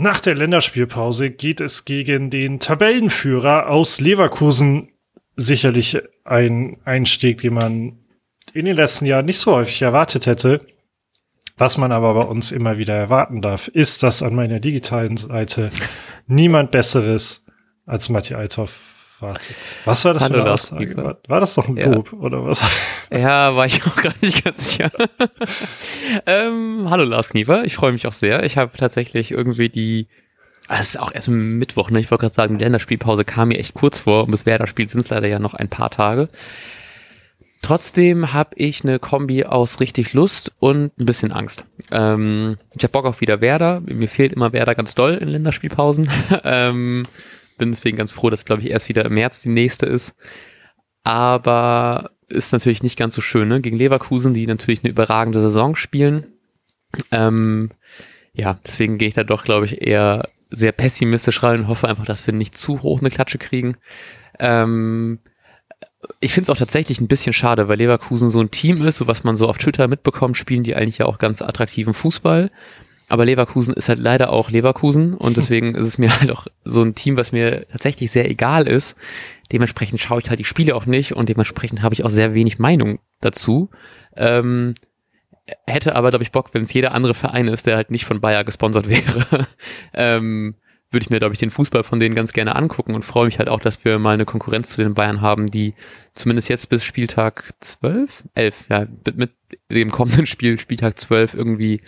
Nach der Länderspielpause geht es gegen den Tabellenführer aus Leverkusen. Sicherlich ein Einstieg, den man in den letzten Jahren nicht so häufig erwartet hätte. Was man aber bei uns immer wieder erwarten darf, ist, dass an meiner digitalen Seite niemand Besseres als Matti Althoff wartet. Was war das Hallo, für eine Aussage? War, war das doch ein Ja. Lob oder was? Ja, war ich auch gar nicht ganz sicher. ähm, hallo Lars Kniefer, ich freue mich auch sehr. Ich habe tatsächlich irgendwie die, ah, es ist auch erst Mittwoch, ne? Ich wollte gerade sagen, die Länderspielpause kam mir echt kurz vor und bis Werder-Spiel sind es leider ja noch ein paar Tage. Trotzdem habe ich eine Kombi aus richtig Lust und ein bisschen Angst. Ähm, ich habe Bock auf wieder Werder. Mir fehlt immer Werder ganz doll in Länderspielpausen. ähm, bin deswegen ganz froh, dass, glaube ich, erst wieder im März die nächste ist. Aber ist natürlich nicht ganz so schön, ne? Gegen Leverkusen, die natürlich eine überragende Saison spielen. Ähm, ja, deswegen gehe ich da doch, glaube ich, eher sehr pessimistisch rein und hoffe einfach, dass wir nicht zu hoch eine Klatsche kriegen. Ähm, ich finde es auch tatsächlich ein bisschen schade, weil Leverkusen so ein Team ist, so was man so auf Twitter mitbekommt, spielen die eigentlich ja auch ganz attraktiven Fußball. Aber Leverkusen ist halt leider auch Leverkusen und deswegen ist es mir halt auch so ein Team, was mir tatsächlich sehr egal ist. Dementsprechend schaue ich halt die Spiele auch nicht und dementsprechend habe ich auch sehr wenig Meinung dazu. Ähm, hätte aber, glaube ich, Bock, wenn es jeder andere Verein ist, der halt nicht von Bayer gesponsert wäre. ähm, würde ich mir, glaube ich, den Fußball von denen ganz gerne angucken und freue mich halt auch, dass wir mal eine Konkurrenz zu den Bayern haben, die zumindest jetzt bis Spieltag 12, 11, ja, mit, mit dem kommenden Spiel, Spieltag 12 irgendwie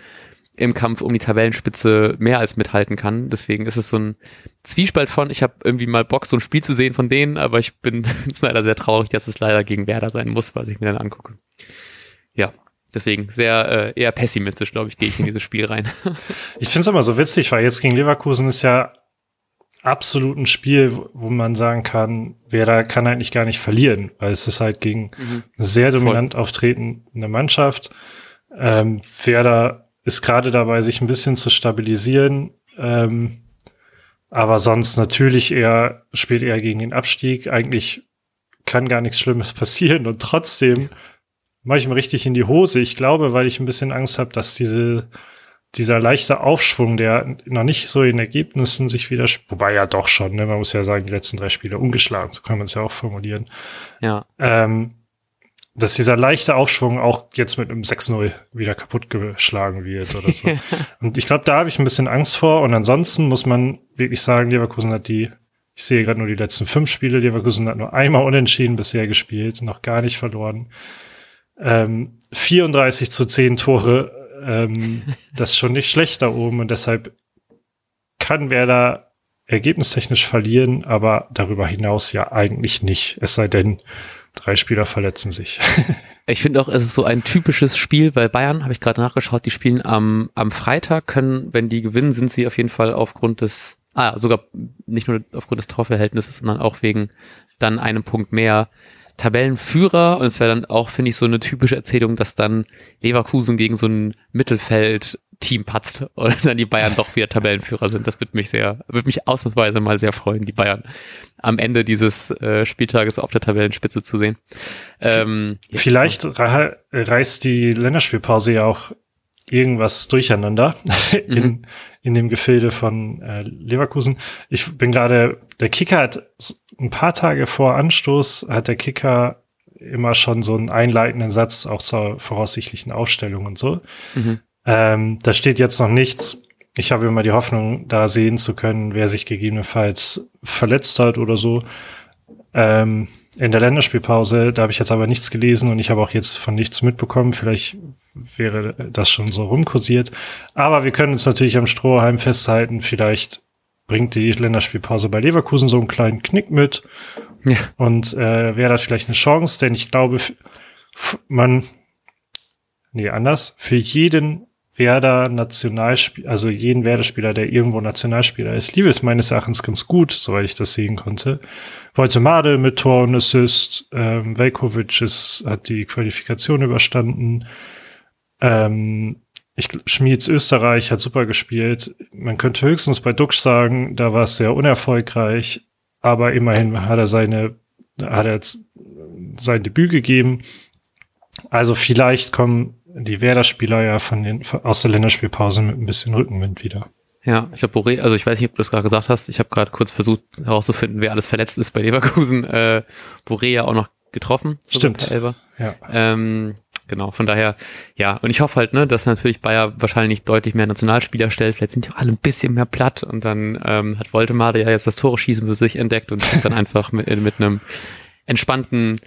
im Kampf um die Tabellenspitze mehr als mithalten kann. Deswegen ist es so ein Zwiespalt von, ich habe irgendwie mal Bock, so ein Spiel zu sehen von denen, aber ich bin jetzt leider sehr traurig, dass es leider gegen Werder sein muss, was ich mir dann angucke. Ja, deswegen sehr äh, eher pessimistisch, glaube ich, gehe ich in dieses Spiel rein. Ich finde es immer so witzig, weil jetzt gegen Leverkusen ist ja absolut ein Spiel, wo- man sagen kann, Werder kann eigentlich gar nicht verlieren, weil es ist halt gegen Mhm. eine sehr dominant auftretende Mannschaft. Ähm, Werder ist gerade dabei, sich ein bisschen zu stabilisieren, ähm, aber sonst natürlich eher, spielt eher gegen den Abstieg. Eigentlich kann gar nichts Schlimmes passieren und trotzdem mache ich mir richtig in die Hose. Ich glaube, weil ich ein bisschen Angst habe, dass diese dieser leichte Aufschwung, der noch nicht so in Ergebnissen sich wieder, wobei ja doch schon, ne? man muss ja sagen, die letzten drei Spiele ungeschlagen, so kann man es ja auch formulieren, Ja, ähm, dass dieser leichte Aufschwung auch jetzt mit einem 6-0 wieder kaputt geschlagen wird oder so. und ich glaube, da habe ich ein bisschen Angst vor und ansonsten muss man wirklich sagen, Leverkusen hat die, ich sehe gerade nur die letzten fünf Spiele, Leverkusen hat nur einmal unentschieden bisher gespielt, noch gar nicht verloren. Ähm, 34 zu 10 Tore, ähm, das ist schon nicht schlecht da oben und deshalb kann Werder ergebnistechnisch verlieren, aber darüber hinaus ja eigentlich nicht. Es sei denn, drei Spieler verletzen sich. Ich finde auch, es ist so ein typisches Spiel bei Bayern, habe ich gerade nachgeschaut, die spielen am, am Freitag, können, wenn die gewinnen, sind sie auf jeden Fall aufgrund des, ah, sogar nicht nur aufgrund des Torverhältnisses, sondern auch wegen dann einem Punkt mehr Tabellenführer. Und es wäre dann auch, finde ich, so eine typische Erzählung, dass dann Leverkusen gegen so ein Mittelfeld-Team patzt und dann die Bayern doch wieder Tabellenführer sind. Das würde mich sehr, würde mich ausnahmsweise mal sehr freuen, die Bayern am Ende dieses äh, Spieltages auf der Tabellenspitze zu sehen. Ähm, Vielleicht re reißt die Länderspielpause ja auch irgendwas durcheinander in, Mhm. in dem Gefilde von äh, Leverkusen. Ich bin gerade, der Kicker hat ein paar Tage vor Anstoß, hat der Kicker immer schon so einen einleitenden Satz auch zur voraussichtlichen Aufstellung und so. Mhm. Ähm, da steht jetzt noch nichts. Ich habe immer die Hoffnung, da sehen zu können, wer sich gegebenenfalls verletzt hat oder so. Ähm, in der Länderspielpause, da habe ich jetzt aber nichts gelesen und ich habe auch jetzt von nichts mitbekommen. Vielleicht wäre das schon so rumkursiert. Aber wir können uns natürlich am Strohhalm festhalten. Vielleicht bringt die Länderspielpause bei Leverkusen so einen kleinen Knick mit. Ja. Und äh, wäre das vielleicht eine Chance, denn ich glaube, man, nee, anders, für jeden Werder Nationalspieler, also jeden Werder-Spieler, der irgendwo Nationalspieler ist, lief es meines Erachtens ganz gut, soweit ich das sehen konnte. Woltemade mit Tor und Assist, ähm, Velkovic ist, hat die Qualifikation überstanden. Ähm, ich, Schmieds Österreich hat super gespielt. Man könnte höchstens bei Duxch sagen, da war es sehr unerfolgreich, aber immerhin hat er seine, hat er sein Debüt gegeben. Also vielleicht kommen die Werder-Spieler ja von den, aus der Länderspielpause mit ein bisschen Rückenwind wieder. Ja, ich glaube, Boré, also ich weiß nicht, ob du das gerade gesagt hast. Ich habe gerade kurz versucht herauszufinden, wer alles verletzt ist bei Leverkusen. Äh, Boré ja auch noch getroffen. Stimmt. Ja. Ähm, genau, von daher, ja, und ich hoffe halt, ne, dass natürlich Bayer wahrscheinlich deutlich mehr Nationalspieler stellt. Vielleicht sind die auch alle ein bisschen mehr platt und dann ähm, hat Woltemade ja jetzt das Tore schießen für sich entdeckt und dann einfach mit, mit einem entspannten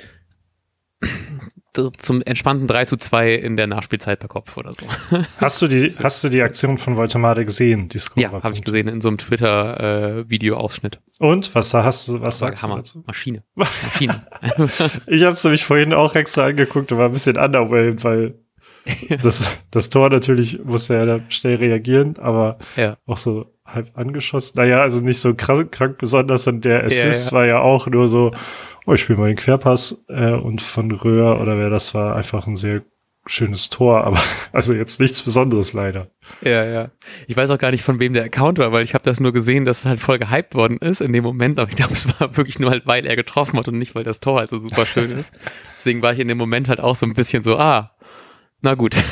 zum entspannten 3 zu 2 in der Nachspielzeit per Kopf oder so. Hast du die, hast du die Aktion von Voltemade gesehen? Die ja, habe ich gesehen in so einem Twitter-Video-Ausschnitt. Äh, Und was hast du, was sagst Hammer. du dazu? Maschine. Maschine. ich habe es nämlich vorhin auch extra angeguckt und war ein bisschen underwhelmed, weil das, das Tor natürlich musste er da schnell reagieren, aber ja. auch so halb angeschossen. Naja, also nicht so krank, krank besonders und der Assist ja, ja. war ja auch nur so, oh, ich spiele mal den Querpass äh, und von Röhr oder wer das war, einfach ein sehr schönes Tor, aber also jetzt nichts Besonderes leider. Ja, ja. Ich weiß auch gar nicht, von wem der Account war, weil ich habe das nur gesehen, dass es halt voll gehypt worden ist in dem Moment, aber ich glaube, es war wirklich nur halt, weil er getroffen hat und nicht, weil das Tor halt so super schön ist. Deswegen war ich in dem Moment halt auch so ein bisschen so, ah, na gut.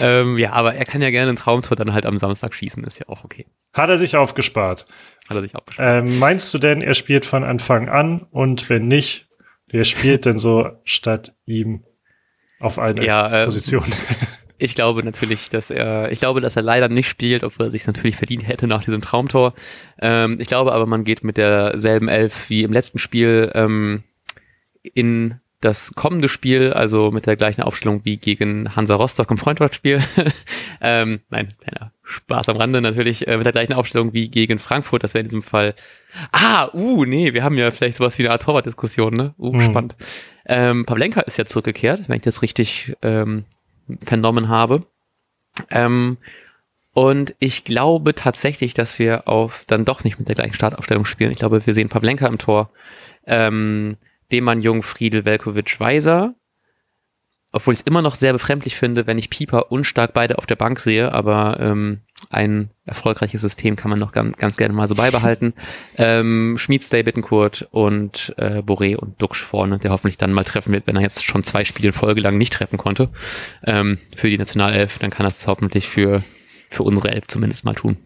ähm, ja, aber er kann ja gerne ein Traumtor dann halt am Samstag schießen, ist ja auch okay. Hat er sich aufgespart? Hat er sich aufgespart. Ähm, meinst du denn, er spielt von Anfang an und wenn nicht, wer spielt denn so statt ihm auf einer ja, äh, Position? ich glaube natürlich, dass er, ich glaube, dass er leider nicht spielt, obwohl er sich natürlich verdient hätte nach diesem Traumtor. Ähm, ich glaube aber, man geht mit derselben Elf wie im letzten Spiel ähm, in das kommende Spiel, also mit der gleichen Aufstellung wie gegen Hansa Rostock im Freundschaftsspiel. ähm, nein, kleiner Spaß am Rande natürlich, äh, mit der gleichen Aufstellung wie gegen Frankfurt. Das wäre in diesem Fall. Ah, uh, nee, wir haben ja vielleicht sowas wie eine Art Torwart-Diskussion, ne? Uh, mhm. spannend. Ähm, Pavlenka ist ja zurückgekehrt, wenn ich das richtig ähm, vernommen habe. Ähm, und ich glaube tatsächlich, dass wir auf dann doch nicht mit der gleichen Startaufstellung spielen. Ich glaube, wir sehen Pavlenka im Tor. Ähm, Demann, Jung, Friedel, Velkovic, Weiser. Obwohl ich es immer noch sehr befremdlich finde, wenn ich Pieper und Stark beide auf der Bank sehe, aber ähm, ein erfolgreiches System kann man noch ganz, ganz gerne mal so beibehalten. Ähm, Schmied, Stay, Bittenkurt und äh, Boré und Duxch vorne, der hoffentlich dann mal treffen wird, wenn er jetzt schon zwei Spiele in Folge lang nicht treffen konnte. Ähm, für die Nationalelf, dann kann er es hoffentlich für, für unsere Elf zumindest mal tun.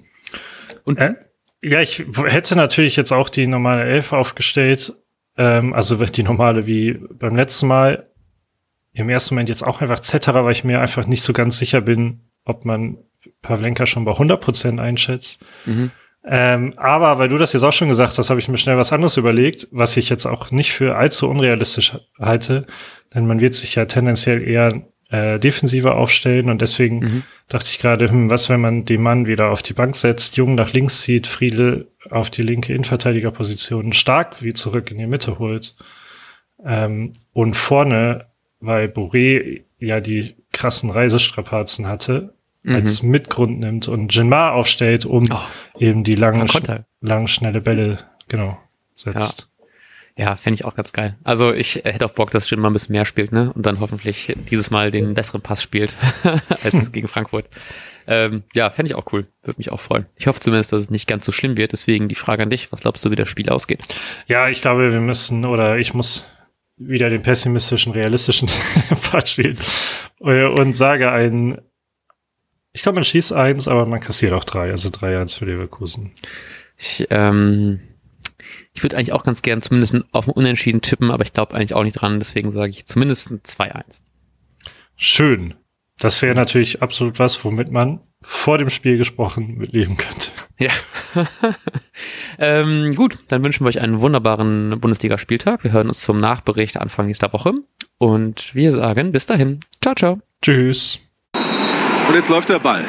Und äh, ja, ich hätte natürlich jetzt auch die normale Elf aufgestellt, ähm, also die normale wie beim letzten Mal. Im ersten Moment jetzt auch einfach Zetterer, weil ich mir einfach nicht so ganz sicher bin, ob man Pavlenka schon bei 100 Prozent einschätzt. Mhm. Ähm, aber weil du das jetzt auch schon gesagt hast, habe ich mir schnell was anderes überlegt, was ich jetzt auch nicht für allzu unrealistisch halte. Denn man wird sich ja tendenziell eher äh, defensiver aufstellen und deswegen mhm. dachte ich gerade, hm, was, wenn man den Mann wieder auf die Bank setzt, Jung nach links zieht, Friedel auf die linke Innenverteidigerposition stark wie zurück in die Mitte holt. Ähm, und vorne, weil Boré ja die krassen Reisestrapazen hatte, mhm. als Mitgrund nimmt und Jinmar aufstellt, um oh, eben die langen, sch langen, schnelle Bälle, genau, setzt. Ja, ja fände ich auch ganz geil. Also ich hätte auch Bock, dass Jinmar ein bisschen mehr spielt, ne? Und dann hoffentlich dieses Mal den besseren Pass spielt als gegen Frankfurt. Ähm, ja, fände ich auch cool. Würde mich auch freuen. Ich hoffe zumindest, dass es nicht ganz so schlimm wird. Deswegen die Frage an dich. Was glaubst du, wie das Spiel ausgeht? Ja, ich glaube, wir müssen oder ich muss wieder den pessimistischen, realistischen Part spielen und sage ein, ich glaube, man schießt eins, aber man kassiert auch drei, also drei eins für Leverkusen. Ich, ähm, ich würde eigentlich auch ganz gern zumindest auf ein Unentschieden tippen, aber ich glaube eigentlich auch nicht dran, deswegen sage ich zumindest ein 2-1. Schön. Das wäre natürlich absolut was, womit man vor dem Spiel gesprochen mitleben könnte. Ja. ähm, gut, dann wünschen wir euch einen wunderbaren Bundesliga-Spieltag. Wir hören uns zum Nachbericht Anfang nächster Woche. Und wir sagen bis dahin. Ciao, ciao. Tschüss. Und jetzt läuft der Ball.